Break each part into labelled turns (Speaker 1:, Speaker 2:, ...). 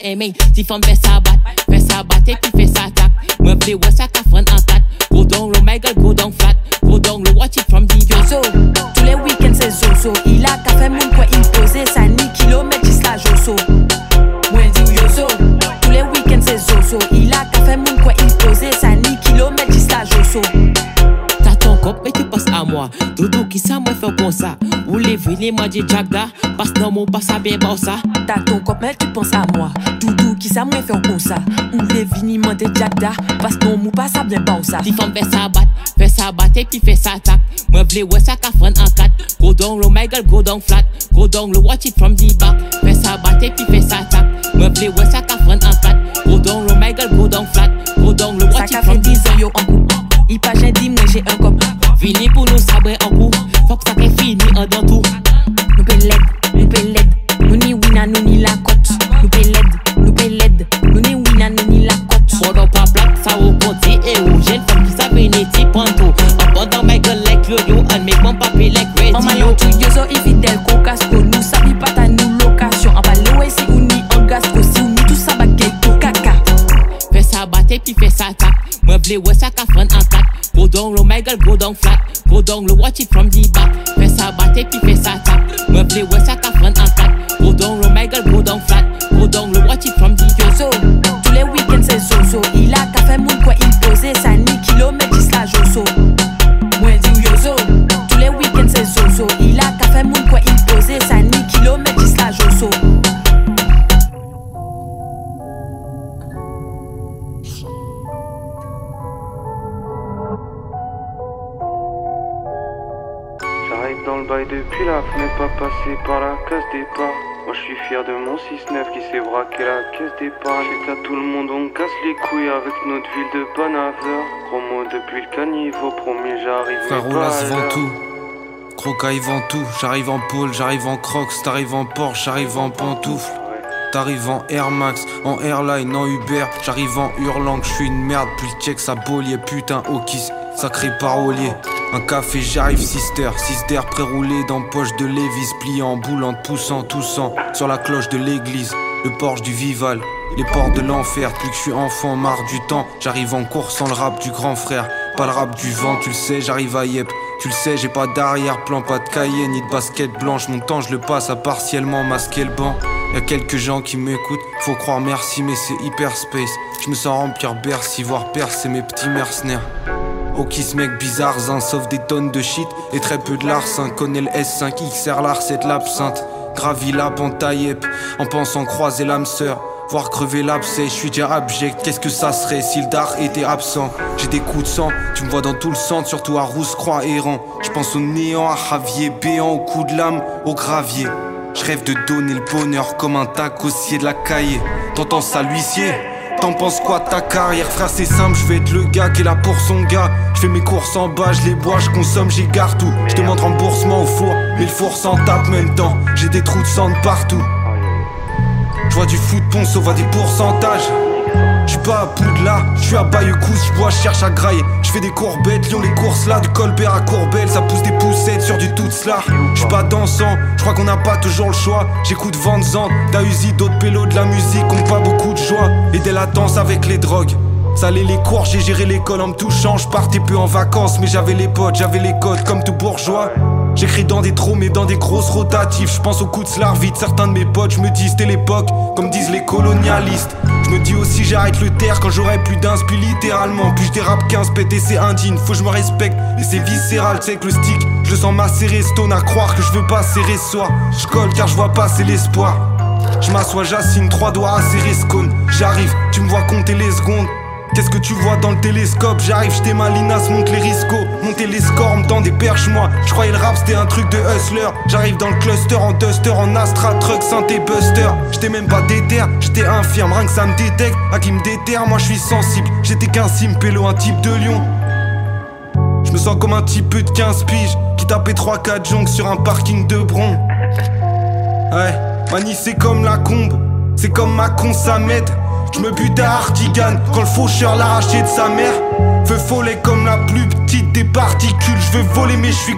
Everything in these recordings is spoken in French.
Speaker 1: Ça moi ça aimé. Si femme fait ça bat. Fait ça bat et puis fait ça tac. Moi play ouais ça qu'a friend en tat go down low my girl go down flat. Go down low watch it from the
Speaker 2: Yozo, tous moi
Speaker 1: Doudou qui ça moi fait comme ça Ou les venez moi dit jagda Passe non mon pas ça bien bon ça
Speaker 2: T'as ton cop mais tu penses à moi Doudou qui ça moi fait comme ça Ou les vini de Jagda Parce que non mou pas ça bien bon ça
Speaker 1: Si femme fait ça bat, fait ça bat et puis fait ça tac. Moi vle ouais ça qu'a friend en cat. Go down low my girl, go down flat. Go down low watch it from the back. Fait ça bat et puis fait ça tac. Moi vle ouais ça qu'a friend en cat. Go down low my girl, go down flat. Go down low watch it from
Speaker 2: fait
Speaker 1: the
Speaker 2: 10
Speaker 1: back.
Speaker 2: yo en couple Il pas j'ai dit moi j'ai un cop
Speaker 1: Vini pou nou sabre an kou. Fok sa ke fini an dan tou.
Speaker 2: Nou pe led, nou pe led. Nou ni wina, nou ni la kot Nou pe led, nou pe led. Nou ni wina, nou ni la kot
Speaker 1: Fodo pa plak sa ou konti e ou. Jen fok ki sa vini ti panto An bon dan me gel like yo yo An mek mon papi like radio An manon tou yo so i ouais ça qu'a friend en cat. Go down low my girl, go down flat. Go down low watch it from the back. Fais ça battre puis fais ça tac.
Speaker 3: Depuis la fenêtre, pas passé par la case départ. Moi je suis fier de mon 6-9 qui s'est braqué la caisse d'épargne. J'étais à tout le monde, on casse les couilles avec notre ville de Banaveur. Promo depuis le caniveau, promis j'arrive.
Speaker 4: Frère
Speaker 3: mais pas
Speaker 4: Oulas
Speaker 3: à
Speaker 4: vend tout. Crocaille vend tout. J'arrive en pôle, j'arrive en crocs, t'arrives en Porsche, j'arrive en pantoufles. T'arrives en Air Max, en Airline, en Uber. J'arrive en hurlant que je suis une merde. Puis le check ça bollier, putain, au kiss. Sacré parolier. Un café, j'arrive, sister. D'air pré-roulé dans poche de Lévis. Plié en poussant, toussant. Sur la cloche de l'église. Le porche du Vival. Les portes de l'enfer. Plus que je suis enfant, marre du temps. J'arrive en course sans le rap du grand frère. Pas le rap du vent, tu le sais, j'arrive à Yep. Tu le sais, j'ai pas d'arrière-plan, pas de cahier ni de basket blanche. Mon temps, je le passe à partiellement masquer le banc. Y'a quelques gens qui m'écoutent, faut croire merci, mais c'est hyper space. Je me sens remplir Bercy, voir percer mes petits mercenaires. Ok, ce mec bizarre, zin, sauf des tonnes de shit et très peu de larcin. Connais le S5 XR, l'Ar7, l'absinthe. Gravi la Yep, en pensant croiser l'âme sœur. Voir crever l'abcès, je suis déjà abject. Qu'est-ce que ça serait si le dard était absent? J'ai des coups de sang, tu me vois dans tout le centre, surtout à Rousse-Croix errant. Je pense au néant, à Javier, béant, au coup de lame, au gravier. Je rêve de donner le bonheur comme un tacossier de la cahier. T'entends ça, l'huissier? T'en penses quoi ta carrière frère c'est simple je vais être le gars qui est là pour son gars. Je fais mes courses en bas, je les bois, je consomme, j'égare tout. Je demande remboursement au four, mais le four s'en tape même temps. J'ai des trous de sang partout. Je vois du foot on voit des pourcentages je pas à Poudlard, je suis à Bayeux-Cousse, je bois, cherche à grailler. Je fais des courbettes, Lyon les courses là, du Colbert à Courbel, ça pousse des poussettes sur du tout cela. Je pas dansant, je crois qu'on n'a pas toujours le choix. J'écoute Van Zandt, Dausi, d'autres pélos de la musique ont pas beaucoup de joie. Et des latences avec les drogues. Salé les cours, j'ai géré l'école en me touchant. Je partais peu en vacances, mais j'avais les potes, j'avais les codes comme tout bourgeois. J'écris dans des trous, mais dans des grosses rotatives. Je pense au coup de slar vite. Certains de mes potes, je me dis c'était l'époque, comme disent les colonialistes. Je me dis aussi j'arrête le terre quand j'aurai plus d'un puis littéralement. Puis je dérape 15 pété, c'est indigne. Faut que je me respecte, et c'est viscéral, sais que le stick. Je sens macérer, stone à croire que je veux pas serrer soi. Je colle car je vois pas, c'est l'espoir. Je m'assois, j'assigne trois doigts à serrer J'arrive, tu me vois compter les secondes. Qu'est-ce que tu vois dans le télescope? J'arrive, j'étais malinas, monte les riscos. Monter les scores, dans des perches moi. Je croyais le rap c'était un truc de hustler. J'arrive dans le cluster en duster, en Astra, truck, synthé, buster. J'étais même pas déter, j'étais infirme, rien que ça me détecte À qui me déterre, moi je suis sensible. J'étais qu'un simpélo, un type de lion. Je me sens comme un type de 15 piges Qui tapait 3-4 jonques sur un parking de bron. Ouais, Mani c'est comme la combe. C'est comme ma con, ça m'aide je me bute à Artigan quand le faucheur l'arrachait de sa mère. Feu follet comme la plus petite des particules. Je veux voler, mais je suis.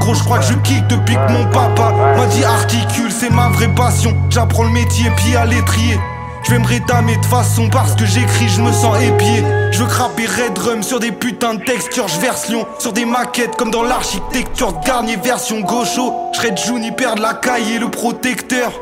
Speaker 4: Gros, je crois que je kick depuis que mon papa m'a dit articule. C'est ma vraie passion. J'apprends le métier, pied à l'étrier. Je vais me rétamer de façon parce que j'écris, je me sens épié. Je veux craper Red Drum sur des putains de textures, je Lyon sur des maquettes comme dans l'architecture de Garnier version gaucho. Je serais Juni, perdre la caille et le protecteur.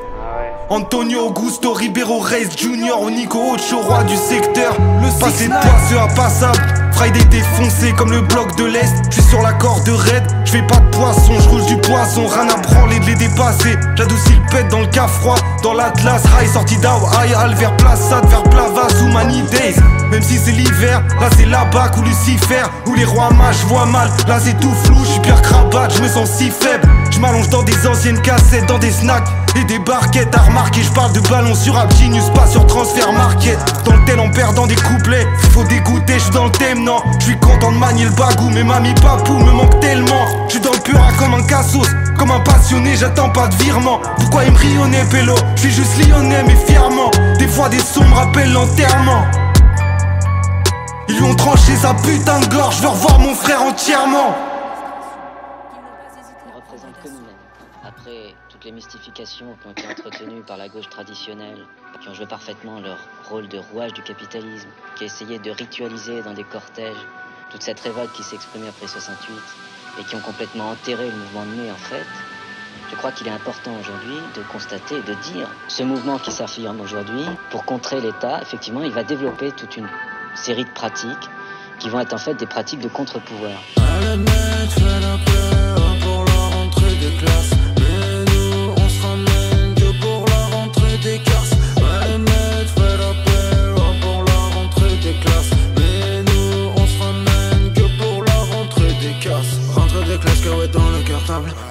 Speaker 4: Antonio Augusto Ribeiro Reyes Junior Nico Ocho, roi du secteur. Le passé de toi à passable. Friday défoncé comme le bloc de l'Est. Je suis sur la corde raide, je fais pas de poisson, je roule du poisson, rien à branler de les dépasser. J'adoucis le pète dans le cas froid, dans l'Atlas, rail sorti d'Ao, Al vers Plaçade, vers Plavas ou Many Days. Même si c'est l'hiver, là c'est la bac ou Lucifer, où les rois mages voient mal. Là c'est tout flou, je suis Pierre Crabat, je me sens si faible. Je m'allonge dans des anciennes cassettes, dans des snacks et des barquettes à remarquer. Je parle de ballon sur App pas sur transfert market. Dans le tel en perdant des couplets, faut dégoûter, je dans le thème, non. Je suis content de manier le bagou, mais mamie papou me manque tellement. Je dans le pura comme un cassos, comme un passionné, j'attends pas de virement. Pourquoi il me rionnait, pélo? Je suis juste lyonnais, mais fièrement. Des fois des sons me rappellent l'enterrement. Ils lui ont tranché sa putain de gorge, je veux revoir mon frère entièrement.
Speaker 5: Les mystifications qui ont été entretenues par la gauche traditionnelle, qui ont joué parfaitement leur rôle de rouage du capitalisme, qui a essayé de ritualiser dans des cortèges toute cette révolte qui s'est exprimée après 68 et qui ont complètement enterré le mouvement de mai en fait, je crois qu'il est important aujourd'hui de constater, de dire, ce mouvement qui s'affirme aujourd'hui, pour contrer l'État, effectivement, il va développer toute une série de pratiques qui vont être en fait des pratiques de contre-pouvoir.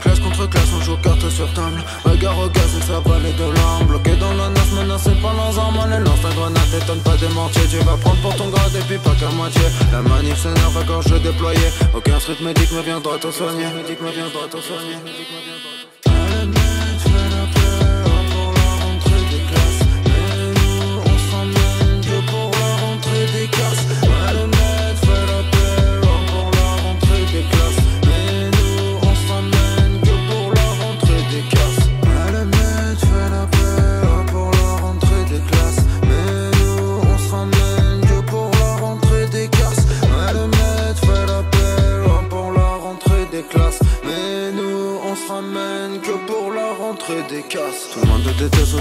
Speaker 6: Classe contre classe, on joue carte sur table. Regard au gaz et ça valait de l'arme. Bloqué dans la neuf, menacé par leurs armes. Les lance ta grenade, t'étonne pas des mortiers. Tu vas prendre pour ton grade et puis pas qu'à moitié. La manif s'énerve quand je déployais. Aucun street médic me me viendra te soigner.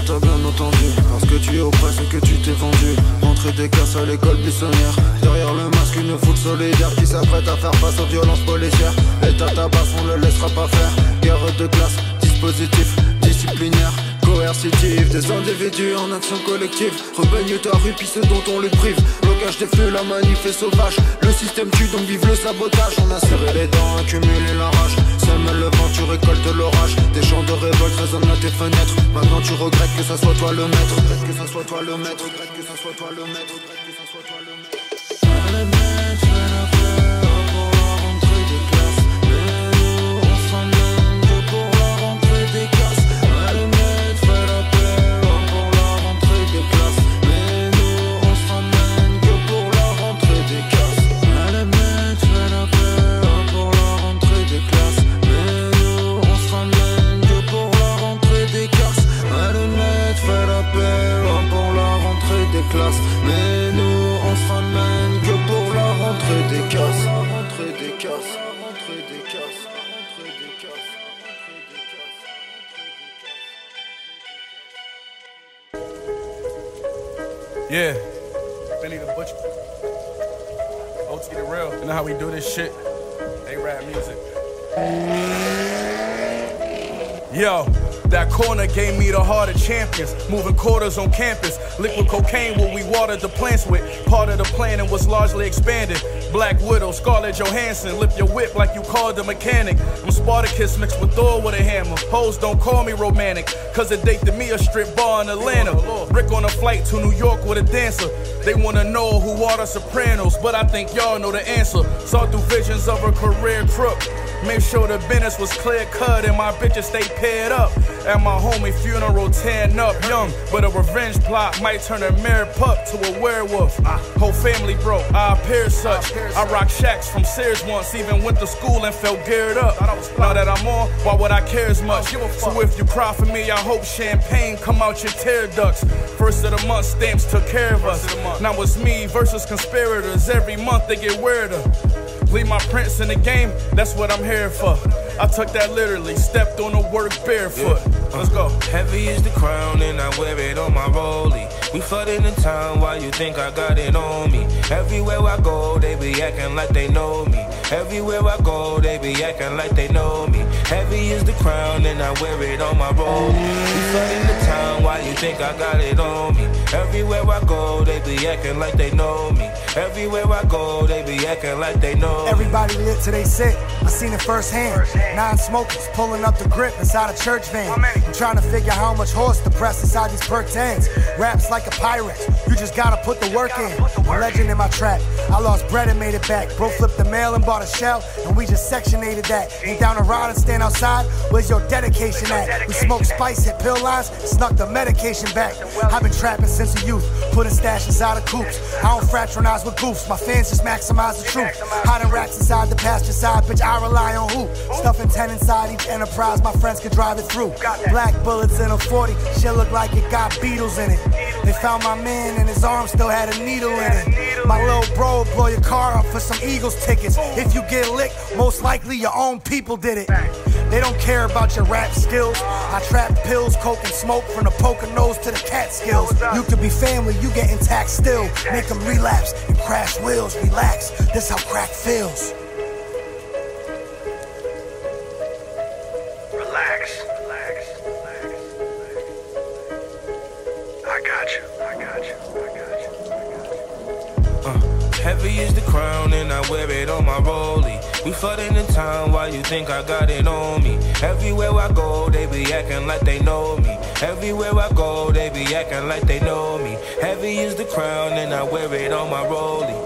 Speaker 6: T'as bien entendu Parce que tu es oppressé que tu t'es vendu. Rentrer des casses à l'école buissonnière. Derrière le masque une foule solidaire Qui s'apprête à faire face aux violences policières. L'état tabasse on le laissera pas faire. Guerre de classe, dispositif disciplinaire coercitif Des individus en action collective. Rebaigne ta rue puis dont on le prive. Blocage des flux, la manif est sauvage. Le système tue donc vive le sabotage. On a serré les dents, accumulé la rage. Sème le vent, tu récoltes l'orage. Des chants de révolte résonnent à tes fenêtres. Maintenant tu regrettes que ça soit toi le maître. Que ça soit toi le maître. Que ça soit toi le maître. Que ça soit toi le maître
Speaker 7: champions. Moving quarters on campus. Liquid cocaine, what we watered the plants with. Part of the plan and was largely expanded. Black Widow, Scarlett Johansson. Lip your whip like you called the mechanic. I'm Spartacus mixed with Thor with a hammer. Hoes don't call me romantic, cause it date to me a strip bar in Atlanta. Rick on a flight to New York with a dancer. They wanna know who are the Sopranos, but I think y'all know the answer. Saw through visions of a career crook. Made sure the business was clear cut and my bitches stay paired up. At my homie funeral, tearing up young. But a revenge plot might turn a mere pup to a werewolf. Ah, whole family broke, I appear such. I rock shacks from Sears once, even went to school and felt geared up. Now that I'm on, why would I care as much? So if you cry for me, I hope champagne come out your tear ducts. First of the month, stamps took care of us. Now it's me versus conspirators. Every month they get weirder. Leave my prints in the game, that's what I'm here for. I took that literally, stepped on the work barefoot. Let's go.
Speaker 8: Uh, heavy is the crown and I wear it on my rollie. We flooding the town, why you think I got it on me? Everywhere I go, they be acting like they know me. Everywhere I go, they be acting like they know me. Heavy is the crown and I wear it on my robe. We flooding the town, why you think I got it on me? Everywhere I go, they be acting like they know me. Everywhere I go, they be acting like they know me.
Speaker 9: Everybody lit till they sick. I seen it firsthand. Nine smokers pulling up the grip inside a church van. I'm trying to figure how much horse to press inside these perk tens. Raps like a pirate. You just gotta put the work in. Legend in my track. I lost bread and made it back. Bro flipped the mail and bought a shell, and we just sectionated that. Ain't down a ride and stand outside. Where's your dedication at? We smoked spice, hit pill lines, snuck the medication back. I've been trapping since a youth, putting stashes inside of coops. I don't fraternize with goofs. My fans just maximize the truth. Hiding racks inside the pasture side, bitch. I rely on who? Stuffing 10 inside each enterprise, my friends can drive it through. Black bullets in a 40, shit look like it got beetles in it. They found my man and his arm still had a needle in it. My little bro blow your car up for some Eagles tickets. If you get licked, most likely your own people did it. They don't care about your rap skills. I trap pills, coke, and smoke from the poker nose to the cat skills. You could be family, you get intact still. Make them relapse and crash wheels. Relax, this how crack feels.
Speaker 8: Heavy is the crown and I wear it on my rollie. We flooding the town, why you think I got it on me? Everywhere I go, they be acting like they know me. Everywhere I go, they be acting like they know me. Heavy is the crown and I wear it on my rollie.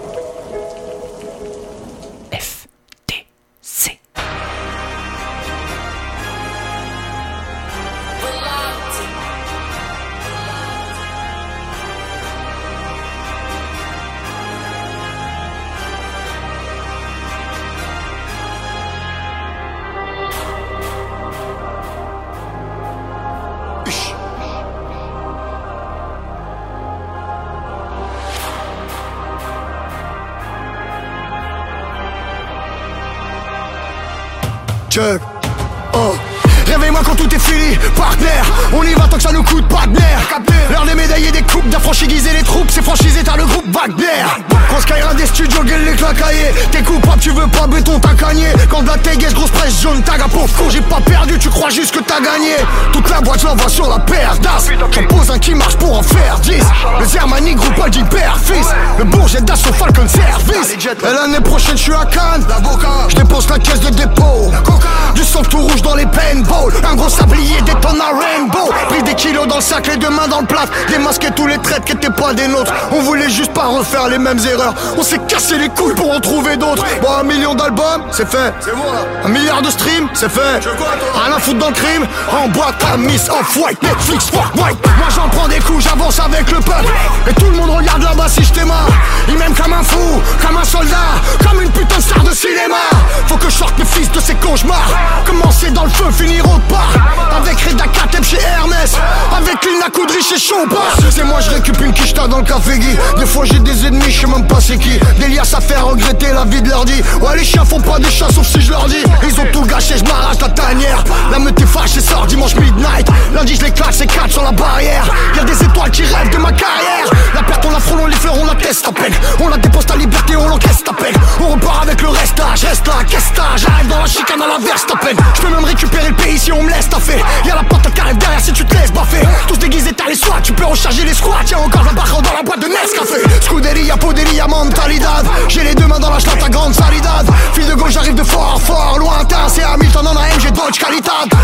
Speaker 10: Oh. Réveille-moi quand tout est fini, partenaire. On y va tant que ça nous coûte pas de nerfs L'heure des médailles et des coupes, d'affranchiser les troupes C'est franchisé, t'as le groupe Wagner. Quand Skyra des studios, gueule les clacaillés T'es coupable, tu veux pas béton, t'as gagné. Quand de la téguesse, grosse presse jaune, tag à pauvre J'ai pas tu crois juste que t'as gagné. Toute la boîte l'envoie sur la paire d'as. J'en pose un qui marche pour en faire 10 Le Zermani, groupe pas d'hyper fils. Le Bourget d'assaut Falcon Service. Et l'année prochaine, je suis à Cannes. Je dépense la caisse de dépôt. Du sang tout rouge dans les paintballs. Un gros sablier détonne à Rainbow. Pris des kilos dans le sac, les deux mains dans le plat Démasquer tous les traits qui étaient pas des nôtres. On voulait juste pas refaire les mêmes erreurs. On s'est cassé les couilles pour en trouver d'autres. Bon un million d'albums, c'est fait. Un milliard de streams, c'est fait Rien à foutre dans le crime. En boîte à Miss Off-White, Netflix, fuck white. Moi j'en prends des coups, j'avance avec le peuple. Et tout le monde regarde là-bas si je t'aime. Ils m'aiment comme un fou, comme un soldat Comme une putain de star de cinéma. Faut que je sorte mes fils de ces cauchemars. Commencer dans le feu, finir au part Avec Reda Kateb chez Hermès Avec Lina Coudry chez Chopard C'est moi je récupère une quicheta dans le café Guy. Des fois j'ai des ennemis je sais même pas c'est qui. Des liasses à faire regretter la vie de leur dit Ouais les chiens font pas des chats sauf si je leur dis. Ils ont tout gâché je m'arrache la tanière La meute est fâchée sort dimanche midnight. La Lundi je les claque, c'est 4 sur la barrière. Y'a des étoiles qui rêvent de ma carrière. La perte on la frôle, on les fleurs, on la teste à peine. On la dépose ta liberté, on l'encaisse ta peine. On repart avec le reste je reste là, qu'est-ce que J'arrive dans la chicane à la verse ta peine. Je peux même récupérer le pays si on me laisse taffer Y'a la porte qui arrive derrière si tu te laisses baffer. Tous déguisés t'as les soins, tu peux recharger les squats. Y'a encore un barreau dans la boîte de Nescafé. Scuderia, poderia, mentalidad J'ai les deux mains dans la chlate, ta grande salidade Fille de gauche, j'arrive de fort, fort, lointain. C'est Hamilton en AM, j'ai Dodge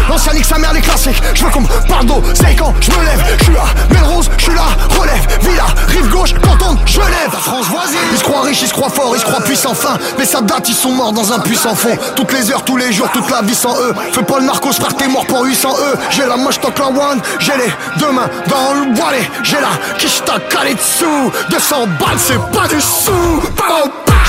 Speaker 10: L'ancien nique sa mère, les classiques. Je veux qu'on me parle c'est quand je me lève. Je suis là, Melrose, je suis là, relève. Villa, rive gauche, canton, je lève La France voisine. Ils se croient riches, ils se croient forts, ils se croient puissants fin Mais ça date, ils sont morts dans un puissant fond. Toutes les heures, tous les jours, toute la vie sans eux. Fais pas le narcos, frère, t'es mort pour 800 eux. J'ai la moche, toque la one. J'ai les deux mains dans le boilet J'ai la kishta dessous. 200 balles, c'est pas du sou.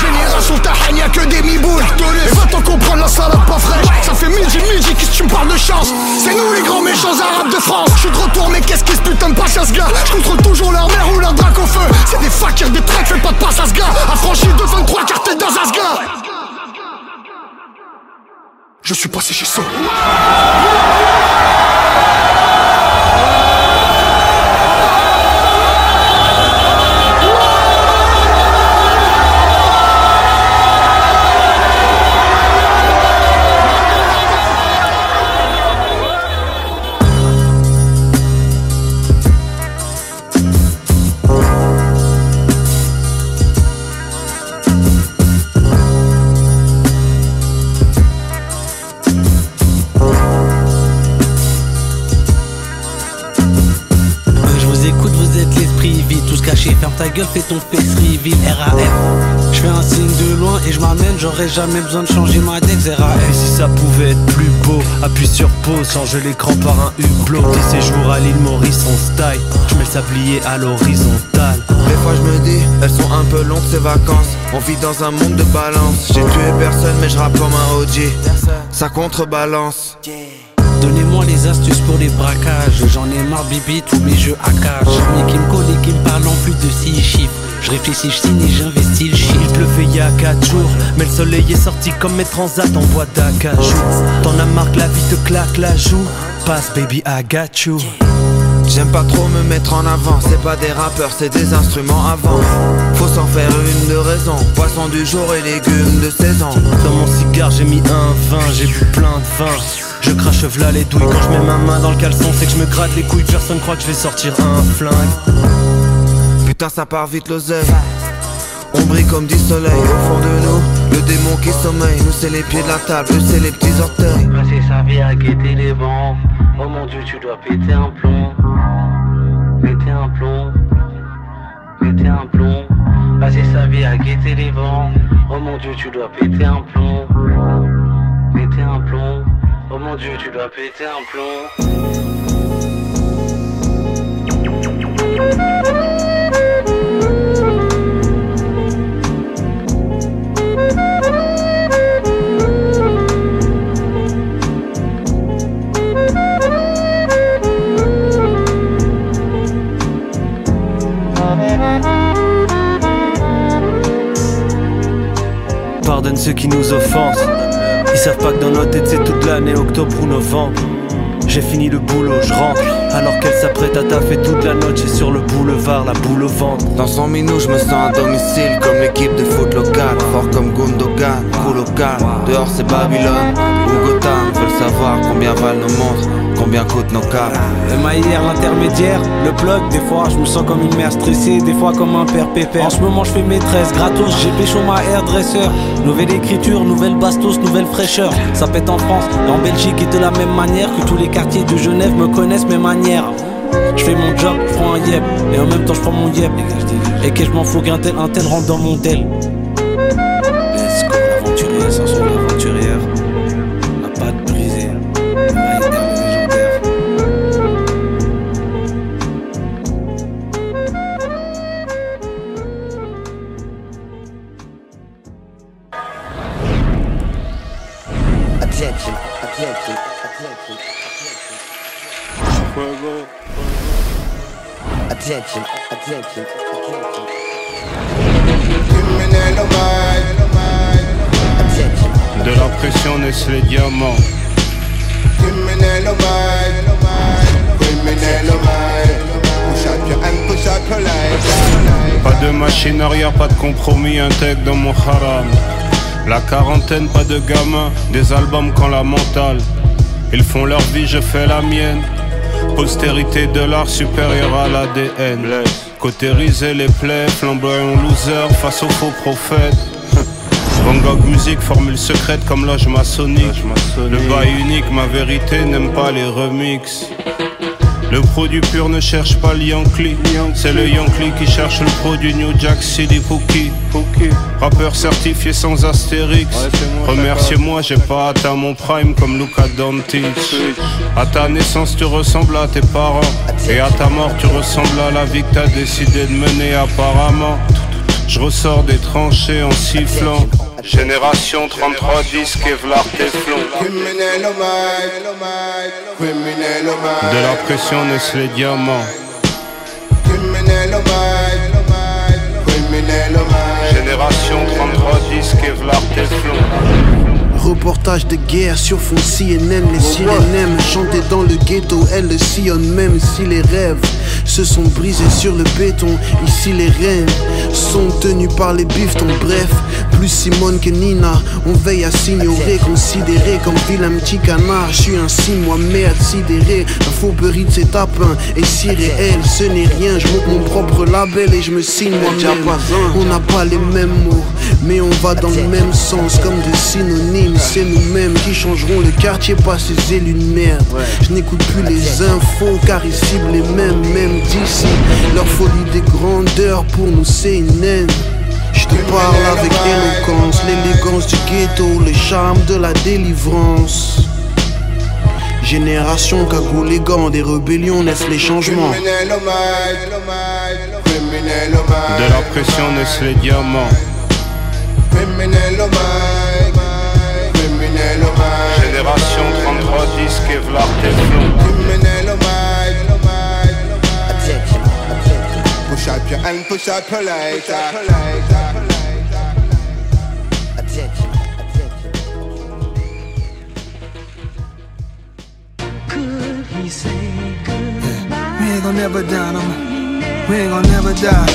Speaker 10: Génération Tahan, y'a que des mi-boules Et va-t'en comprendre la salade pas fraîche. Ça fait midi, midi, qu'est-ce que tu me parles de chance. C'est nous les grands méchants arabes de France. Je suis de retour, mais qu'est-ce qui se putain de passe à ce gars? Je contrôle toujours leur mère ou leur drac au feu. C'est des fakirs, des traits, fais pas de passe à ce gars. Affranchi de 23 cartes dans un gars. Je suis passé chez ça
Speaker 11: ton face reveal, RAF. Je fais un signe de loin et je m'amène, j'aurais jamais besoin de changer ma dex,
Speaker 12: Et
Speaker 11: RAF.
Speaker 12: si ça pouvait être plus beau, appuie sur pause, change l'écran par un hublot. Tes séjours à l'île Maurice en style, je mets le sablier à l'horizontale.
Speaker 13: Des fois je me dis, elles sont un peu longues ces vacances On vit dans un monde de balance J'ai tué personne mais je rappe comme un OG Ça contrebalance
Speaker 11: Donnez-moi les astuces pour les braquages. J'en ai marre, bibi, tous mes jeux à cash. Mais qui me colle et qui me parle en plus de 6 chiffres. Je réfléchis, je signe et j'investis le chiffre.
Speaker 12: Il pleuvait il y a 4 jours, mais le soleil est sorti comme mes transats en bois d'acajou. T'en as marre que la vie te claque la joue. Passe baby, I got you.
Speaker 13: J'aime pas trop me mettre en avant C'est pas des rappeurs, c'est des instruments avant Faut s'en faire une de raison Poisson du jour et légumes de saison
Speaker 12: Dans mon cigare j'ai mis un vin, j'ai bu plein de vin. Je crache v'là les douilles quand je mets ma main dans le caleçon, c'est que je me gratte les couilles, personne croit que je vais sortir un flingue.
Speaker 13: Putain ça part vite l'oseille On brille comme du soleil au fond de nous Le démon qui sommeille Nous c'est les pieds de la table, eux c'est les petits orteils
Speaker 11: Passer sa vie à guetter les vents. Oh mon dieu, tu dois péter un plomb. Péter un plomb. Péter un plomb. Passer sa vie à guetter les vents. Oh mon dieu, tu dois péter un plomb. Péter un plomb. Mon dieu, tu dois péter un plomb.
Speaker 12: Pardonne ceux qui nous offensent. Ils savent pas que dans notre tête c'est toute l'année, octobre ou novembre. J'ai fini le boulot, je rentre. Alors qu'elle s'apprête à taffer toute la noche et sur le boulevard, la boule au ventre.
Speaker 13: Dans son minou, je me sens à domicile comme l'équipe de foot locale. Fort comme Gundogan, cool local. Dehors c'est Babylone ou Gotham. Veulent savoir combien valent nos montres, combien coûtent nos câbles.
Speaker 11: MIR, l'intermédiaire, le plug, des fois je me sens comme une mère stressée, des fois comme un père pépère. En ce moment je fais maîtresse, gratos, j'ai pécho ma hairdresser. Nouvelle écriture, nouvelle bastos, nouvelle fraîcheur. Ça pète en France et en Belgique et de la même manière que tous les quartiers de Genève me connaissent mes manières. Je fais mon job, je prends un yep, et en même temps je prends mon yep. Et que je m'en fous qu'un tel, un tel rentre dans mon tel. Let's go, sans
Speaker 14: De la pression naissent les diamants. Pas de machine arrière, pas de compromis, tech dans mon haram. La quarantaine, pas de gamin, des albums quand la mentale. Ils font leur vie, je fais la mienne. Postérité de l'art supérieur à l'ADN. Cautériser les plaies, flamboyant loser face aux faux prophètes. Van Gogh musique, formule secrète comme loge maçonnique. Le bail unique, ma vérité n'aime pas les remixes. Le produit pur ne cherche pas le Yankee. C'est le Yankee qui cherche le produit New Jack City Pookie. Rappeur certifié sans astérix. Remerciez-moi j'ai pas atteint mon prime comme Luca Doncic. À ta naissance tu ressembles à tes parents. Et à ta mort tu ressembles à la vie que t'as décidé de mener apparemment. Je ressors des tranchées en sifflant Génération 33 disques Kevlar Teflon. De la pression naissent les diamants. Génération 33 disques Kevlar Teflon
Speaker 15: Reportage de guerre sur fond CNN, les aiment chanter dans le ghetto, elles le sillonnent même si les rêves se sont brisés sur le béton. Ici les reines sont tenues par les biftons, bref, plus Simone que Nina, on veille à s'ignorer, considéré comme vilain petit canard. Je suis ainsi moi-même sidéré, la fourberie de ces tapins est si réelle, ce n'est rien. Je monte mon propre label et je me signe moi-même. On n'a pas les mêmes mots, mais on va dans le même sens comme des synonymes. C'est nous-mêmes qui changeront le quartier, pas ces élus de merde. Je n'écoute plus les infos car ils ciblent les mêmes, même d'ici. Leur folie des grandeurs pour nous c'est une haine. Je te parle avec éloquence, l'élégance du ghetto, le charme de la délivrance. Génération cagoule les gants, des rébellions naissent les changements.
Speaker 14: De la pression naissent les diamants. Génération 33 disques Kevlar Teflon.
Speaker 16: Push up your hand, push up your lighter.
Speaker 17: We ain't gonna never die. We ain't gonna never die.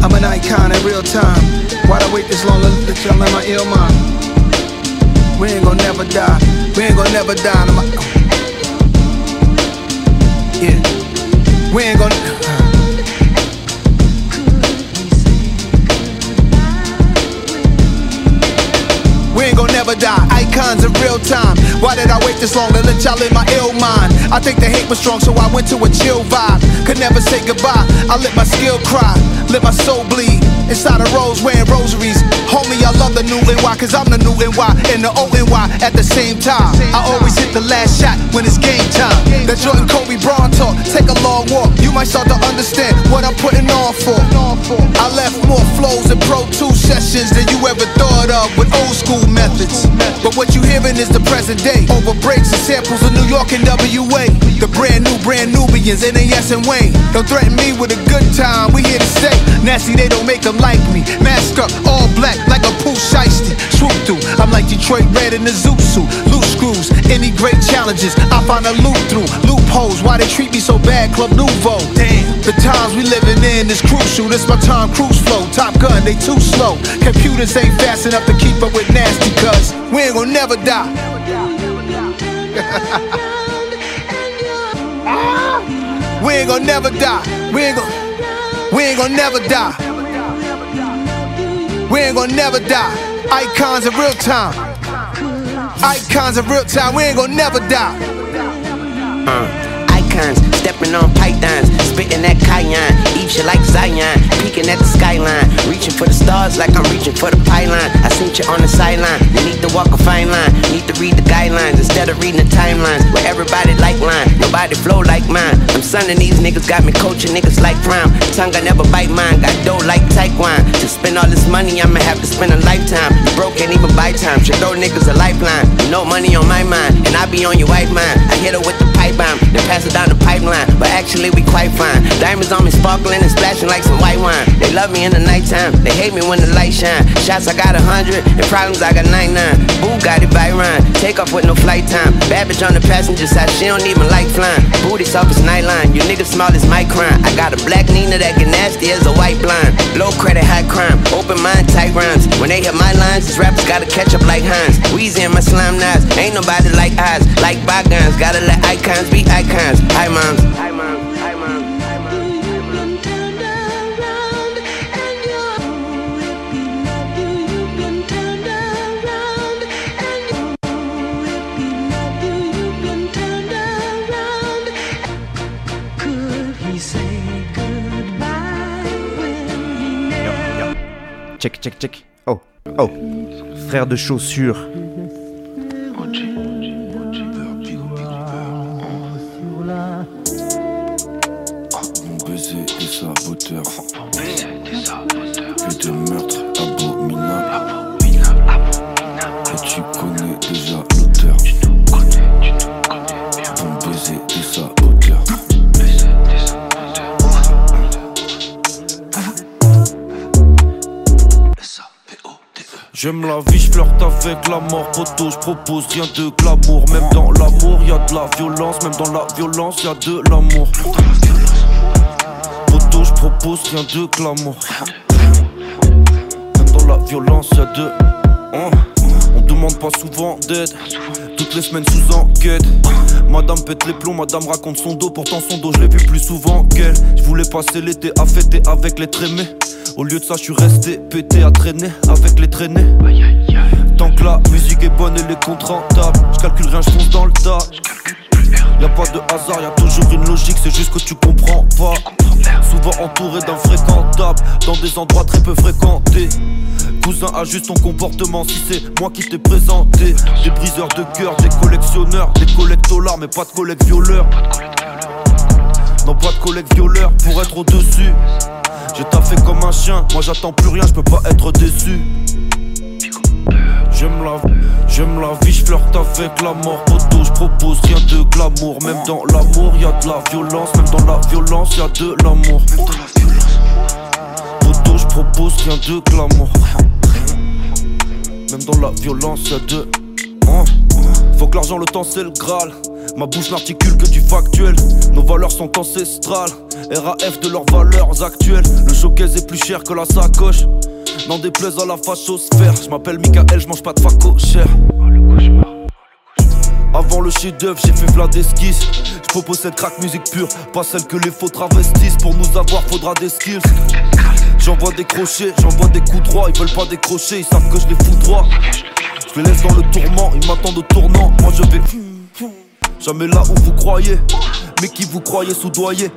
Speaker 17: I'm an icon in real time. Why'd I wait this long to y'all in my ill mind? We ain't gonna never die. We ain't gonna never die. No. Yeah. We ain't gonna. We ain't gon' never die. Icons in real time. Why did I wait this long to let y'all in my ill mind? I think the hate was strong, so I went to a chill vibe. Could never say goodbye. I let my skill cry, let my soul bleed. Inside a rose wearing rosaries. Homie, I love the new NY, cause I'm the new NY and the old NY at the same time. I always hit the last shot when it's game time. That Jordan Kobe Braun talk, take a long walk. You might start to understand what I'm putting on for. I left more flows and Pro 2 sessions than you ever thought of with old school methods. But what you hearing is the present day. Over breaks and samples of New York and WA. The brand new, brand Nubians, NAS and Wayne. Don't threaten me with a good time, we here to stay. Nasty, they don't make them like me. Masked up, all black, like a poo shiesty. Swoop through, I'm like Detroit Red in the zoot suit. Loose screws, any great challenges, I find a loop through. Loopholes, why they treat me so bad, Club Nouveau. Damn, the times we living in is crucial. This my Tom Cruise flow. Top Gun, they too slow. Computers ain't fast enough to keep up with nasty, cuz we ain't gonna never die. we ain't gonna never die. We ain't gonna, we ain't gonna never die. We ain't gonna never die. Icons in real time. Icons in real time. We ain't gonna never die. Uh.
Speaker 18: icons, stepping on pythons, spitting that cayenne, eat you like Zion, peeking at the skyline, reaching for the stars like I'm reaching for the pylon. I seen you on the sideline, you need to walk a fine line, need to read the guidelines instead of reading the timelines where everybody like line, nobody flow like mine. I'm sonning these niggas, got me coaching niggas like prime. Tongue I never bite mine, got dough like Taekwon. To spend all this money, I'ma have to spend a lifetime. You broke can't even buy time, should throw niggas a lifeline. No money on my mind, and I be on your white mind. I hit her with the pipeline. bomb, then pass it down the pipeline. But actually, we quite fine. Diamonds on me sparkling and splashing like some white wine. They love me in the nighttime, they hate me when the light shine. Shots I got a hundred, and problems I got 99. Boo got it by Ryan, take off with no flight time. Bitch on the passenger side, she don't even like flying. Booty soft as nightline, you niggas small as my crime. I got a black Nina that get nasty as a white blind. Low credit, high crime, open mind, tight rhymes. When they hit my lines, these rappers gotta catch up like Hines. Weezy and my slime knives, ain't nobody like eyes, like bygones. Gotta let icons be icons. Moms.
Speaker 19: Check, check, check. Oh, oh. Frère de chaussures.
Speaker 20: J'aime la vie, je flirte avec la mort, poteau, je propose rien de glamour. Même dans l'amour, y a de la violence, même dans la violence, y a de l'amour. Poteau, je propose rien de glamour. Même dans la violence, y a de. Hein? On demande pas souvent d'aide, toutes les semaines sous enquête. Madame pète les plombs, madame raconte son dos, pourtant son dos je l'ai vu plus souvent qu'elle. Je voulais passer l'été à fêter avec les trémés. Au lieu de ça, je suis resté pété à traîner avec les traînées. Tant que la musique est bonne et les comptes rentables, je calcule rien, je fonce dans le tas. Y'a pas de hasard, y'a toujours une logique, c'est juste que tu comprends pas. Souvent entouré d'infréquentables, dans des endroits très peu fréquentés. Cousin, ajuste ton comportement si c'est moi qui t'ai présenté. Des briseurs de cœur, des collectionneurs, des collectolars, mais pas de collègues violeurs. Non, pas de collègues violeurs pour être au-dessus. J'ai taffé comme un chien, moi j'attends plus rien, je peux pas être déçu. J'aime la, j'aime la vie, je flirte avec la mort, poteau, je propose rien de glamour. Même dans l'amour, y a de la violence, même dans la violence, y a de l'amour. Propose rien de glamour. Même dans la violence, y a de. Hein. Faut que l'argent, le temps, c'est le Graal. Ma bouche n'articule que du factuel. Nos valeurs sont ancestrales. RAF de leurs valeurs actuelles. Le showcase est plus cher que la sacoche. N'en déplaise à la fachosphère. Je m'appelle Michael, je mange pas de faco cher. Avant le chef-d'œuvre, j'ai fait plein d'esquisses. Je propose cette crack musique pure, pas celle que les faux travestissent. Pour nous avoir, faudra des skills. J'envoie des crochets, j'envoie des coups droits. Ils veulent pas décrocher, ils savent que je les fous droit. Je les laisse dans le tourment, ils m'attendent au tournant. Moi je vais jamais là où vous croyez. Mais qui vous croyez soudoyer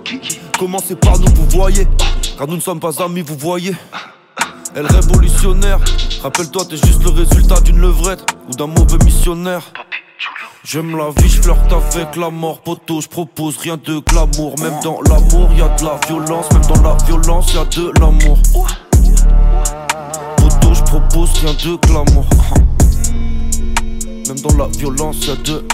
Speaker 20: Commencez par nous, vous voyez. Car nous ne sommes pas amis, vous voyez. Elle révolutionnaire. Rappelle-toi, t'es juste le résultat d'une levrette ou d'un mauvais missionnaire. J'aime la vie, je flirte avec la mort, poteau, je propose rien de glamour. Même dans l'amour, y a de la violence, même dans la violence, y a de l'amour. Poteau, je propose rien de glamour. Même dans la violence, y a de.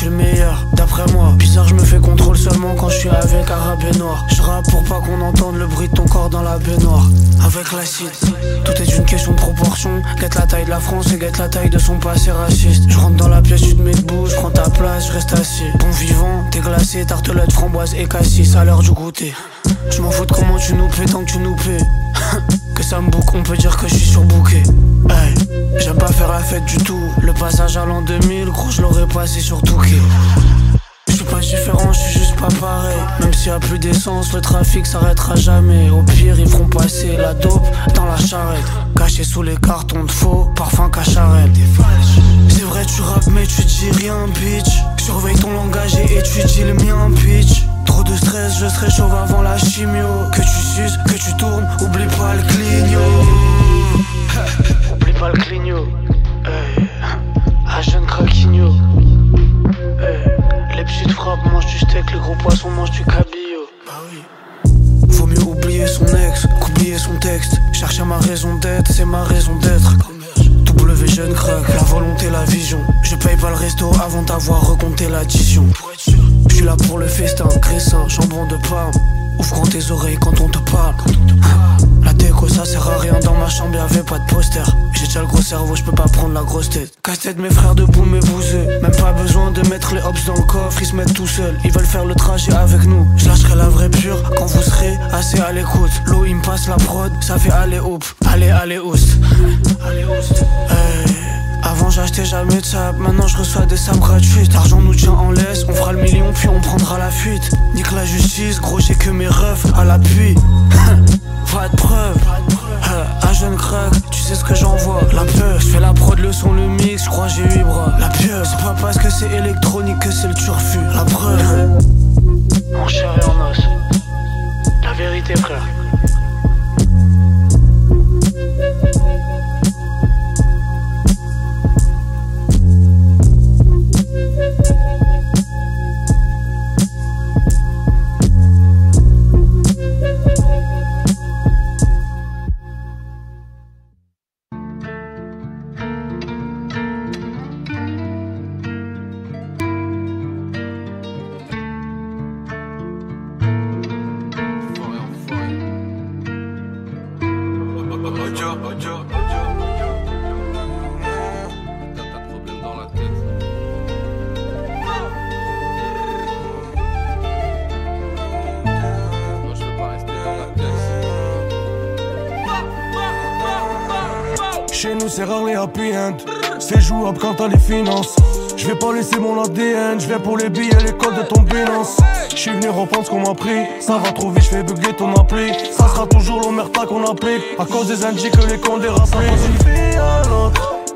Speaker 21: Suis le meilleur, d'après moi. Bizarre, je me fais contrôle seulement quand je suis avec arabe et noir. Je rappe pour pas qu'on entende le bruit de ton corps dans la baignoire. Avec l'acide, tout est une question de proportion. Guette la taille de la France et guette la taille de son passé raciste. Je rentre dans la pièce, tu te mets debout, je prends ta place, je reste assis. Bon vivant, t'es glacé, tartelette, framboise et cassis à l'heure du goûter. Je m'en fous de comment tu nous paies tant que tu nous paies. que ça me boucle, on peut dire que je suis surbooké. J'aime pas faire la fête du tout. Le passage à l'an 2000, gros, je l'aurais passé sur Touquet. Je suis pas différent, je suis juste pas pareil. Même s'il y a plus d'essence, le trafic s'arrêtera jamais. Au pire, ils feront passer la dope dans la charrette. Caché sous les cartons de faux, parfum cacharette. C'est vrai, tu rappes, mais tu dis rien, bitch. Surveille ton langage et étudie le mien, bitch. Trop de stress, je serai chauve avant la chimio. Que tu suces, que tu tournes, oublie pas le clignot. Pas le clignot. Hey. Jeune craquigno. Hey. Les petites frappes mangent du steak, les gros poissons mangent du cabillaud. Bah oui. Vaut mieux oublier son ex qu'oublier son texte. Chercher ma raison d'être, c'est ma raison d'être. W jeune crack, la volonté, la vision. Je paye pas le resto avant d'avoir recompté l'addition. Je suis là pour le festin, graissin, jambon de Parme. Ouvre grand tes oreilles quand on te parle. La déco ça sert à rien. Dans ma chambre y'avait pas de poster. J'ai déjà le gros cerveau je peux pas prendre la grosse tête. Casse-tête mes frères debout mes bouseux. Même pas besoin de mettre les hops dans le coffre Ils se mettent tout seuls. Ils veulent faire le trajet avec nous. Je lâcherai la vraie pure quand vous serez assez à l'écoute. L'eau il me passe la prod ça fait aller hop Allez allez oust Allez oust Hey avant j'achetais jamais de sable, maintenant je reçois des sabres gratuites. L'argent nous tient en laisse, on fera le million puis on prendra la fuite. Nique la justice, gros j'ai que mes refs à l'appui. Pas de preuve, un jeune crack, tu sais ce que j'envoie. La peur, je fais la prod, le son, le mix, je crois j'ai huit bras. La pieuvre, c'est pas parce que c'est électronique que c'est le turfu. La preuve, mon cher et en os La vérité frère
Speaker 22: jouable quand t'as les finances. Je vais pas laisser mon ADN Je viens pour les billets, les codes de ton binance Je suis venu reprendre ce qu'on m'a pris. Ça va trop vite, je fais bugger ton appli. Ça sera toujours l'omerta qu'on applique. À cause des indices que les condés l'autre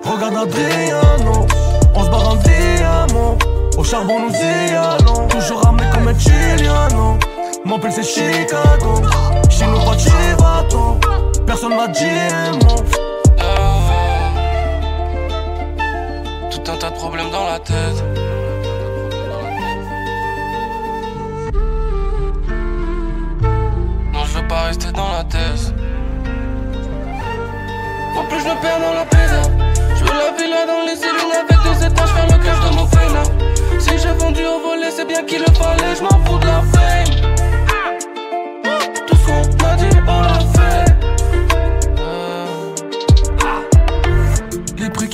Speaker 22: Regarde Adriano. On se barre en diamant. Au charbon nous y allons. Toujours ramené comme un Chiliano Mon c'est Chicago. Chez nous pas chivato Personne m'a dit un mot
Speaker 23: problèmes dans la tête. Non, je veux pas rester dans la tête. Faut plus je me perds dans la pizza. Je veux la villa dans les îles avec deux étages, faire le cash de mon frein. Si j'ai vendu au volet, c'est bien qu'il le fallait, je m'en fous de la fame.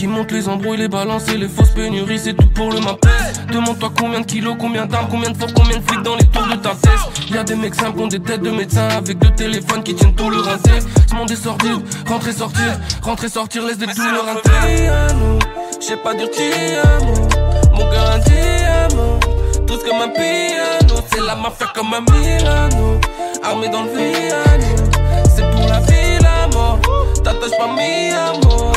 Speaker 23: Qui montent, les embrouilles, les balances et les fausses pénuries, c'est tout pour le mapès. Demande-toi combien de kilos, combien d'armes, combien de force, combien de flics dans les tours de ta tête. Y'a des mecs simples qui ont des têtes de médecins avec deux téléphones qui tiennent tout le rinté. Ce monde est sordide, rentrer, sortir, rentrer, sortir, laisse des tout le rinté. J'ai pas dire mon cœur un diamant. Tout ce comme un piano, c'est la mafia comme un Milano. Armé dans le Viano, c'est pour la vie, la mort. T'attaches pas mi amour.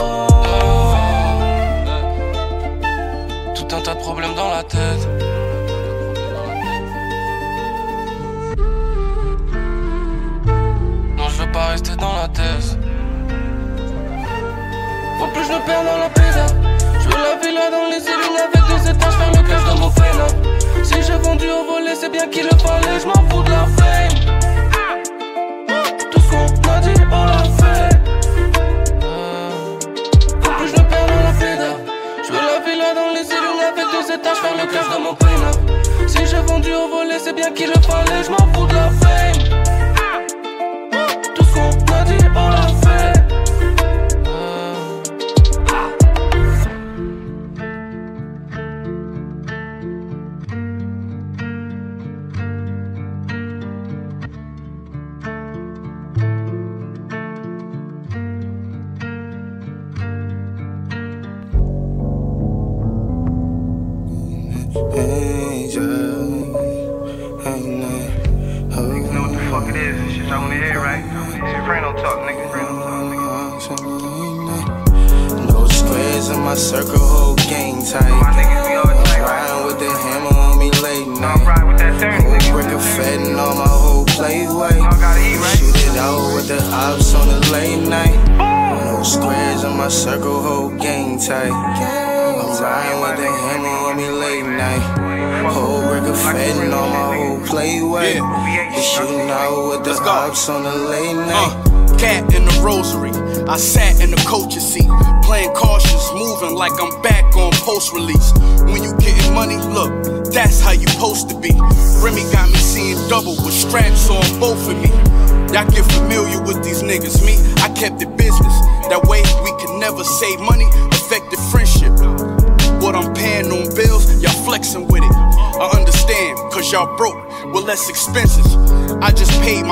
Speaker 23: Tas de problèmes dans la tête. Non, je veux pas rester dans la tête. Faut plus je me perds dans la pizza. Je veux la villa dans les îles avec deux étages, faire le cash de mon frein. Si j'ai vendu au volet, c'est bien qu'il le fallait, je m'en fous de la fame. Tout ce qu'on m'a dit, on l'a avec deux étages, faire le cash de mon frein. Si j'ai vendu au volet, c'est bien qu'il le fallait, je m'en fous de la fame.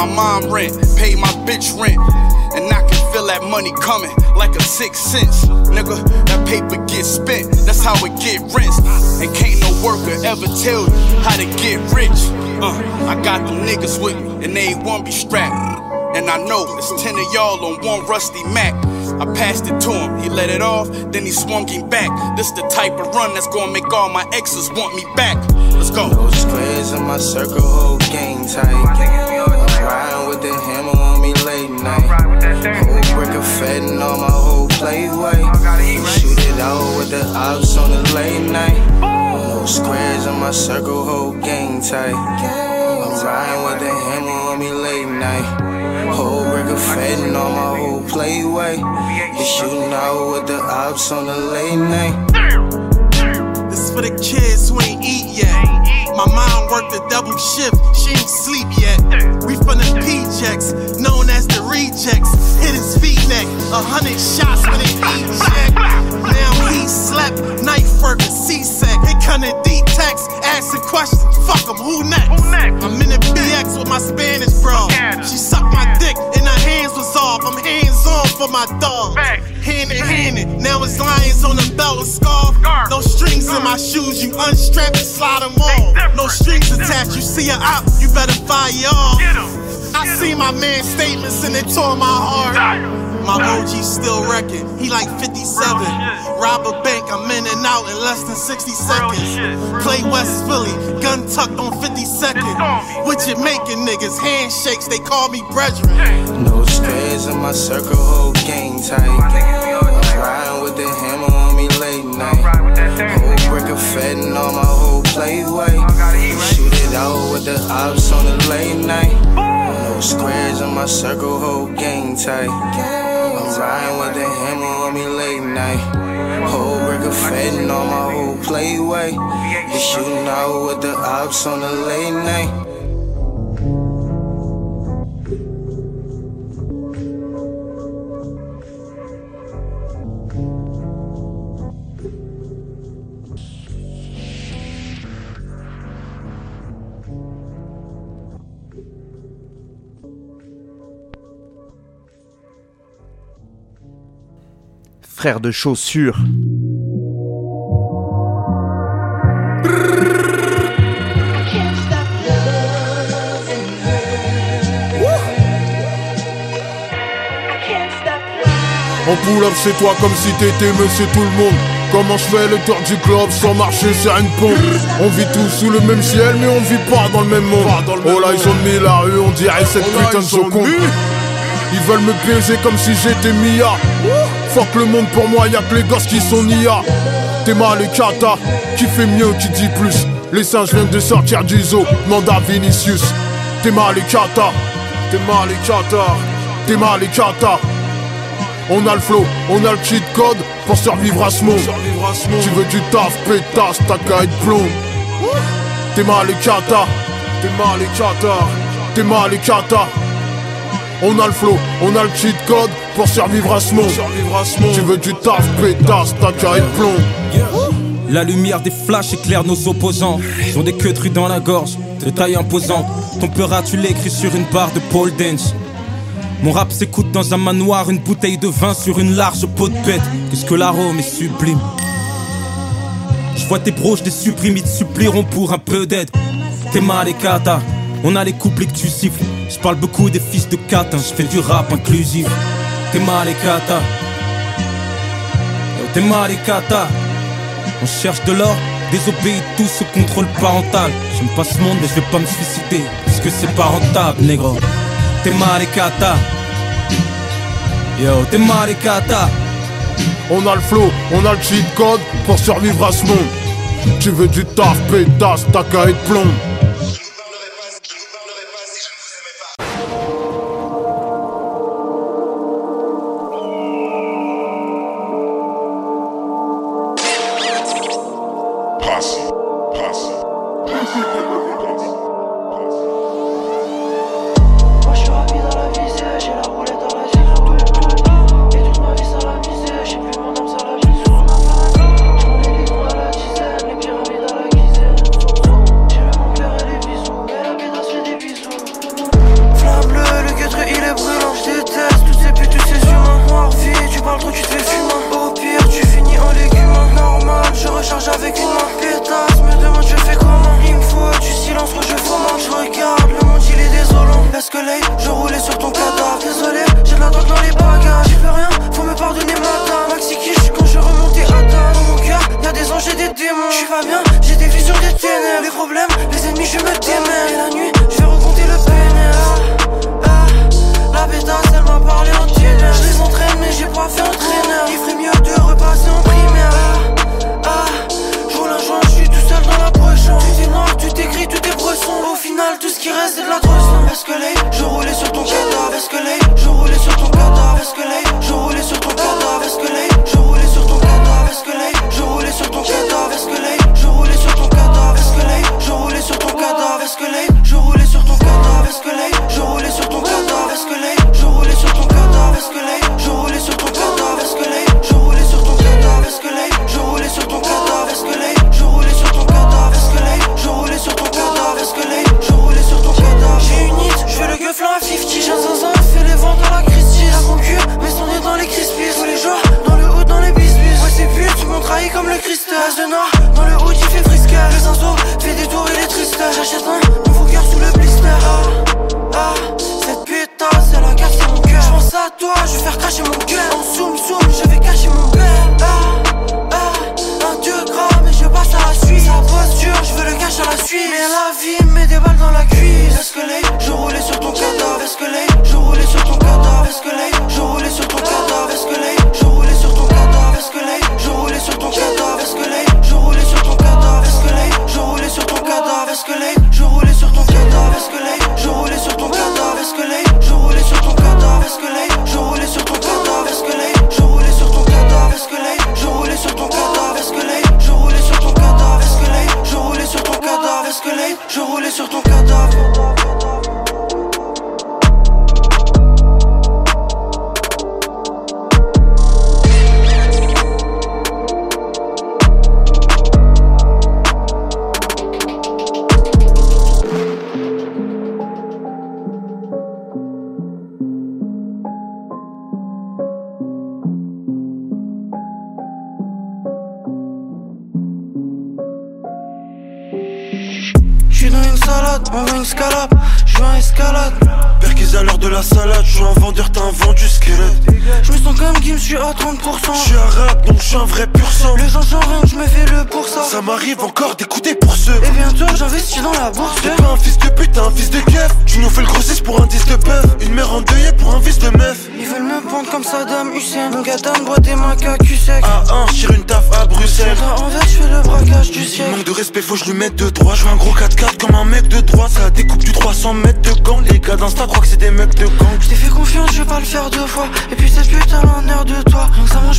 Speaker 24: My
Speaker 7: mom rent, paid my bitch rent. And I can feel that money coming like a sixth sense. Nigga, that paper gets spent, that's how it get rinsed. And can't no worker ever tell you how to get rich. Uh, I got them niggas with me, and they ain't one be strapped. And I know it's ten of y'all on one rusty Mac. I passed it to him, he let it off, then he swung him back. This the type of run that's gonna make all my exes want me back. Let's go.
Speaker 24: No squares in my circle, whole gang tight. Riding with the hammer on me late night. Whole brick of and all my whole play way. Shoot it out with the ops on the late night. No squares in my circle, whole gang tight. I'm riding with the hammer on me late night. Whole brick of and all my whole play way. You shooting out with the ops on the late night.
Speaker 25: This is for the kids who ain't eat yet. My mind worked a double shift, she ain't sleep yet. We from the P-Jacks, known as the rejects. Hit his feet neck, a hundred shots when it eject. Now he slept, knife work, a C-sec. They cunning D-text, asking questions. Fuck him, who next? I'm in the BX with my Spanish bro. She sucked my dick and her hands was off. I'm hands on for my dog. Hand in hand, it. now it's lions on the belt and scarf. No strings in my shoes, you unstrap and slide them off. No strings attached, you see a op, you better fire off. I see my man's statements and it tore my heart. My OG still wrecking, he like 57. Rob a bank, I'm in and out in less than 60 seconds. Play West Philly, gun tucked on 52nd. What you making niggas? Handshakes, they call me brethren.
Speaker 24: No squares in my circle, whole gang tight. I'm riding with the hammer on me late night. Whole brick of fed and all my whole play way. Out with the ops on the late night. No squares in my circle, whole gang tight. I'm riding with the hammer on me late night. Whole brick of and all my whole play way. You shooting out with the ops on the late night.
Speaker 19: Frère de chaussures.
Speaker 26: On pull up chez toi comme si t'étais monsieur tout le monde. Comment je fais le tour du club sans marcher sur une pompe? On vit tous sous le même ciel mais on vit pas dans le même monde. Oh là ils ont mis la rue on dirait cette putain de joconde. Ils veulent me baiser comme si j'étais Mia Fuck le monde pour moi y'a que les gosses qui sont T'es mal et Kata Qui fait mieux qui dit plus Les singes viennent de sortir du zoo Manda Vinicius T'es mal et Kata T'es mal et Kata T'es mal et Kata on a le flow, on a le cheat code pour survivre à ce monde. Tu veux du taf, pétasse, t'as qu'à être plomb. T'es mal et kata, t'es mal et kata, t'es mal et kata. On a le flow, on a le cheat code pour survivre à ce monde. Tu veux du taf, pétasse, t'as qu'à être plomb.
Speaker 27: La lumière des flashs éclaire nos opposants. Ils ont des queues trues dans la gorge, de taille imposante. Ton peur tu l'écris sur une barre de pole dance. Mon rap s'écoute dans un manoir, une bouteille de vin sur une large peau de bête. Qu'est-ce que l'arôme est sublime? Je vois tes broches, des supprimes, ils te supplieront pour un peu d'aide. T'es mal et kata, on a les couplets que tu siffles. Je parle beaucoup des fils de catin, je fais du rap inclusif. T'es mal et kata. Euh, t'es mal. On cherche de l'or, désobéit tous ce contrôle parental. J'aime pas ce monde mais je vais pas me suicider, parce que c'est pas rentable, négro. T'es mal. Yo, t'es mal.
Speaker 26: On a le flow, on a le cheat code pour survivre à ce monde. Tu veux du taf, pétasse,
Speaker 28: ta et de plomb. vie me balles dans la cuisse.
Speaker 29: Est-ce que les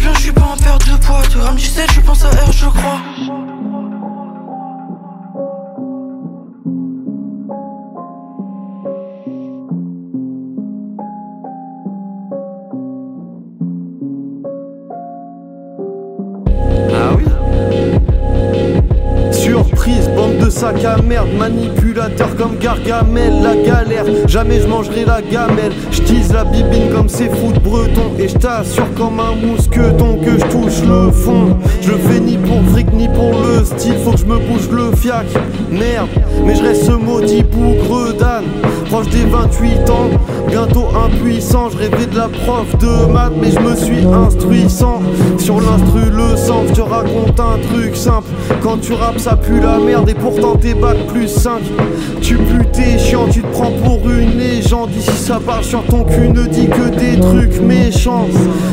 Speaker 28: je suis pas en perte de poids. Tu grammes 17, je
Speaker 30: suis pas sac à merde, manipulateur comme Gargamel, la galère. Jamais je mangerai la gamelle. Je la bibine comme c'est foot breton. Et je t'assure comme un mousqueton que je touche le fond. Je fais ni pour fric ni pour le style. Faut que je me bouge le fiac. Merde, mais je reste maudit bougre d'âne. Proche des 28 ans, bientôt impuissant. Je rêvais de la prof de maths, mais je me suis instruit sans. Sur l'instru, le sang, je te raconte un truc simple. Quand tu rappes, ça pue la merde et pourtant t'es bac plus 5. Tu pues, t'es chiant, tu te prends pour une légende. Ici ça parle sur ton cul, ne dit que des trucs méchants.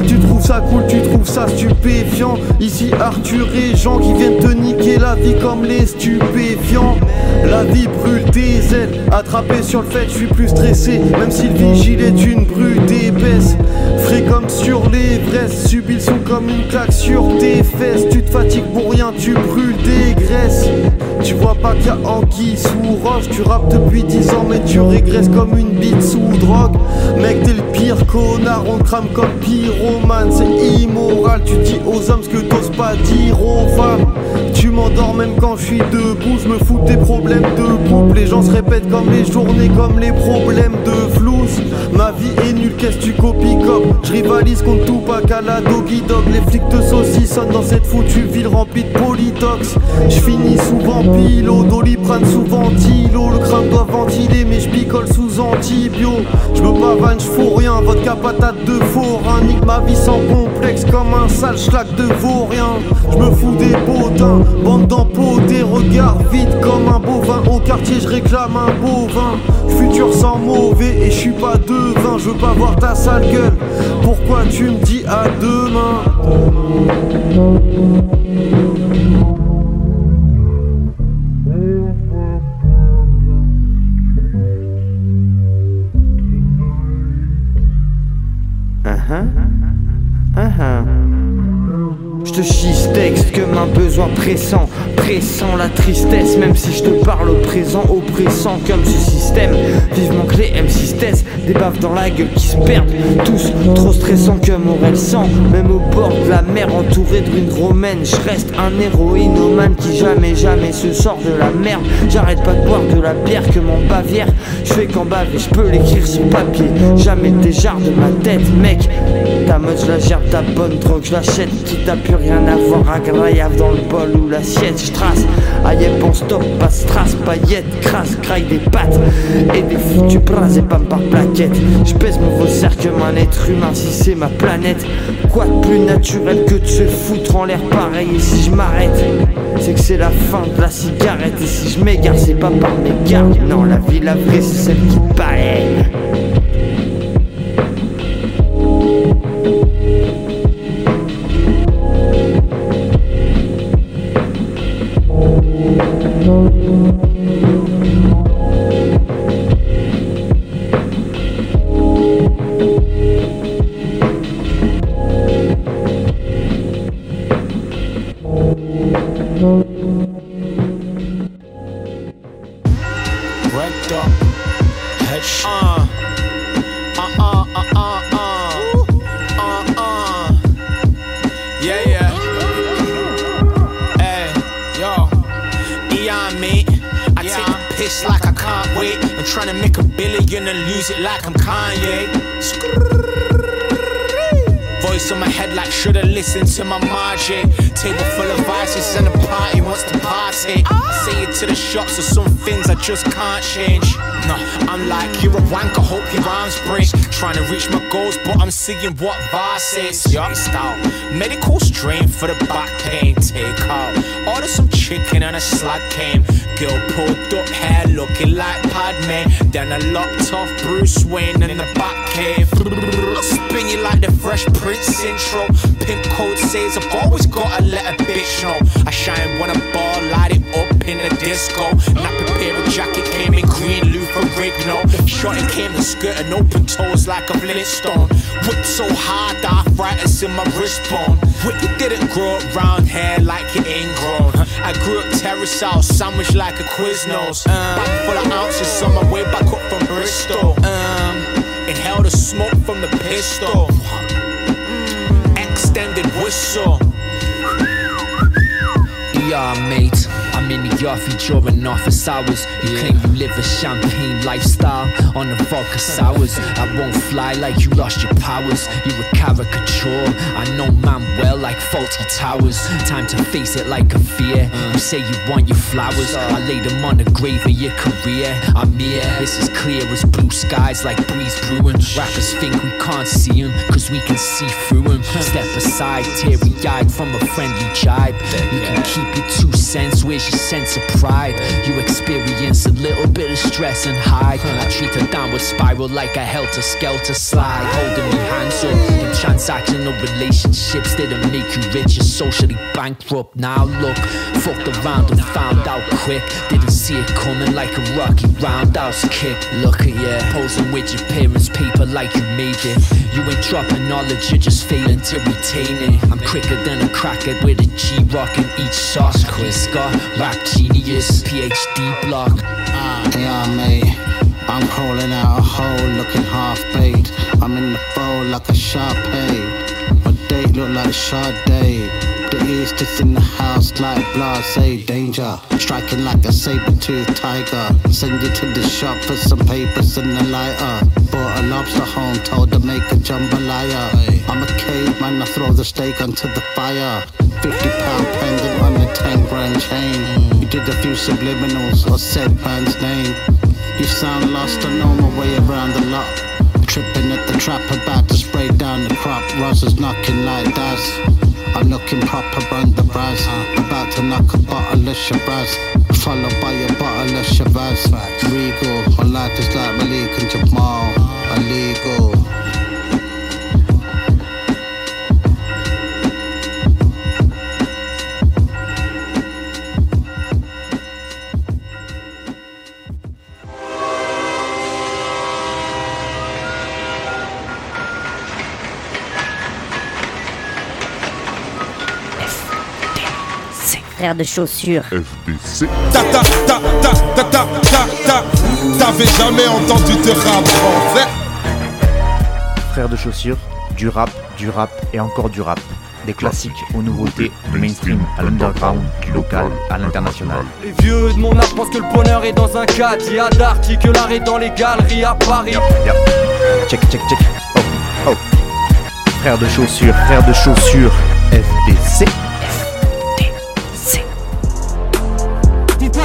Speaker 30: Tu trouves ça cool, tu trouves ça stupéfiant. Ici Arthur et Jean qui viennent te niquer la vie comme les stupéfiants. La vie brûle tes ailes, attrapé sur le fait, je suis plus stressé. Même si le vigile est une brute épaisse. Frais comme sur l'Everest, subis le son comme une claque sur tes fesses. Tu te fatigues pour rien, tu brûles des graisses. Tu vois pas qu'il y a anguille sous roche, tu rappes depuis 10 ans, mais tu régresses comme une bite sous drogue. Mec, t'es le pire connard, on crame comme pyromane, c'est immoral. Tu dis aux hommes ce que t'oses pas dire aux femmes. Tu m'endors même quand je suis debout, je me fous des problèmes de. Les gens se répètent comme les journées, comme les problèmes de Ma vie est nulle, qu'est-ce que tu copies comme? Je rivalise contre tout, pas qu'à la doggy dog. Les flics te saucissonnent dans cette foutue ville remplie de polytox. Je finis souvent pilo, doliprane souvent tilo. Le crâne doit ventiler, mais je picole sous antibio. Je me pavane, je rien, vodka patate de forain. Nique ma vie sans complexe comme un sale schlag de vaurien. Je me fous des potins, bande d'empotés, regard vide comme un bovin. Au quartier, je réclame un bovin. Futur sans mauvais et je suis pas devin. Je veux pas voir ta sale gueule. Pourquoi tu me dis à demain?
Speaker 31: Je te schiste texte comme un besoin pressant, pressant la tristesse, même si je te parle au présent, oppressant comme ce système. Vivement que les M6 des baves dans la gueule qui se perdent, tous trop stressants comme Aurel sang, même au bord de la mer entouré de ruines romaines. Je reste un héroïnomane qui jamais, jamais se sort de la merde. J'arrête pas de boire de la bière que mon bavière. Je fais qu'en baver, je peux l'écrire sur papier. Jamais jarres de ma tête, mec. Ta mode, je la gerbe, ta bonne drogue, je l'achète. Qui t'a plus rien à voir, agréable dans le bol ou l'assiette. Aïe, bon stop, pas strass, paillettes, crasse, craille des pattes. Et des foutus bras et pas par plaquettes. Je pèse mon cercle comme un être humain si c'est ma planète. Quoi de plus naturel que de se foutre en l'air pareil Et si je m'arrête, c'est que c'est la fin de la cigarette. Et si je m'égare, c'est pas par mes gardes. Non, la vie, la vraie, c'est celle qui paraît.
Speaker 32: Just can't change. No, I'm like you're a wanker, hope your arms break. Trying to reach my goals, but I'm seeing what Voss is. Yup, style. Medical strain for the back pain. Take out. Order some chicken and a slug came. Girl pulled up hair looking like Padme. Then I locked off Bruce Wayne in the back cave. Spin you like the Fresh Prince intro. Pimp code says I've always gotta let a bitch know. I shine when I ball, light it in the disco. Nappy pair of jacket came in green, Luther Rigno. Shorty came in skirt and open toes like a Flintstone. Whipped so hard, the arthritis in my wrist bone. Whip didn't grow up round hair like it ain't grown. I grew up terrace house, sandwich like a Quiznos. Um, Bag full of ounces on my way back up from Bristol. Um, inhale the smoke from the pistol. Extended whistle.
Speaker 33: Yeah, mate. I'm in the office during office hours. You claim you live a champagne lifestyle on the vodka sours. I won't fly like you lost your powers. You're a caricature. I know man well like faulty towers. Time to face it like a fear. Uh. You say you want your flowers. I lay them on the grave of your career. I'm here. This is clear as blue skies like breeze brewing. Rappers think we can't see them cause we can see through them. Step aside, teary eyed from a friendly jibe. You can keep your two cents. Where's your sense of pride? You experience a little bit of stress and hide. I treat a downward spiral like a helter skelter slide. Holding me hands up in transactional relationships didn't make you rich. You're socially bankrupt. Now look, fucked around and found out quick. Didn't see it coming like a rocky roundhouse kick. Look at you, posing with your parents' paper like you made it. You ain't dropping knowledge, you're just failing to retain it. I'm quicker than a crackhead with a G rock in each sock. Chris Scott, rap genius, PhD block.
Speaker 29: Yeah, mate. I'm crawling out a hole looking half baked. I'm in the fold like a Sharpay. My date look like a Sade. The east is in the house like blase danger. Striking like a saber-toothed tiger. Send you to the shop for some papers and a lighter. Bought a lobster home, told to make a jambalaya. I'm a caveman, I throw the steak onto the fire. 50 pound pendant on the 10 grand chain. You did a few subliminals or said man's name. You sound lost, I know my way around the lot. Tripping at the trap, about to spray down the crop. Ross is knocking like that. I'm looking proper on the brass. About to knock a bottle of Shabazz. Followed by a bottle of Shabazz. Regal, my life is like Malik and Jamal. Illegal.
Speaker 34: Frère de chaussures.
Speaker 26: FBC. Ta ta ta ta ta ta ta ta. T'avais jamais entendu de rap français
Speaker 19: Frère de chaussures, du rap, du rap et encore du rap. Des classiques aux nouveautés, du mainstream à l'underground, du local à l'international.
Speaker 35: Les vieux de mon âge pensent que le bonheur est dans un cadre. Il y a d'articles est dans les galeries à Paris.
Speaker 19: Check, check, check. Oh, oh. Frère de chaussures, frère de chaussures, FBC.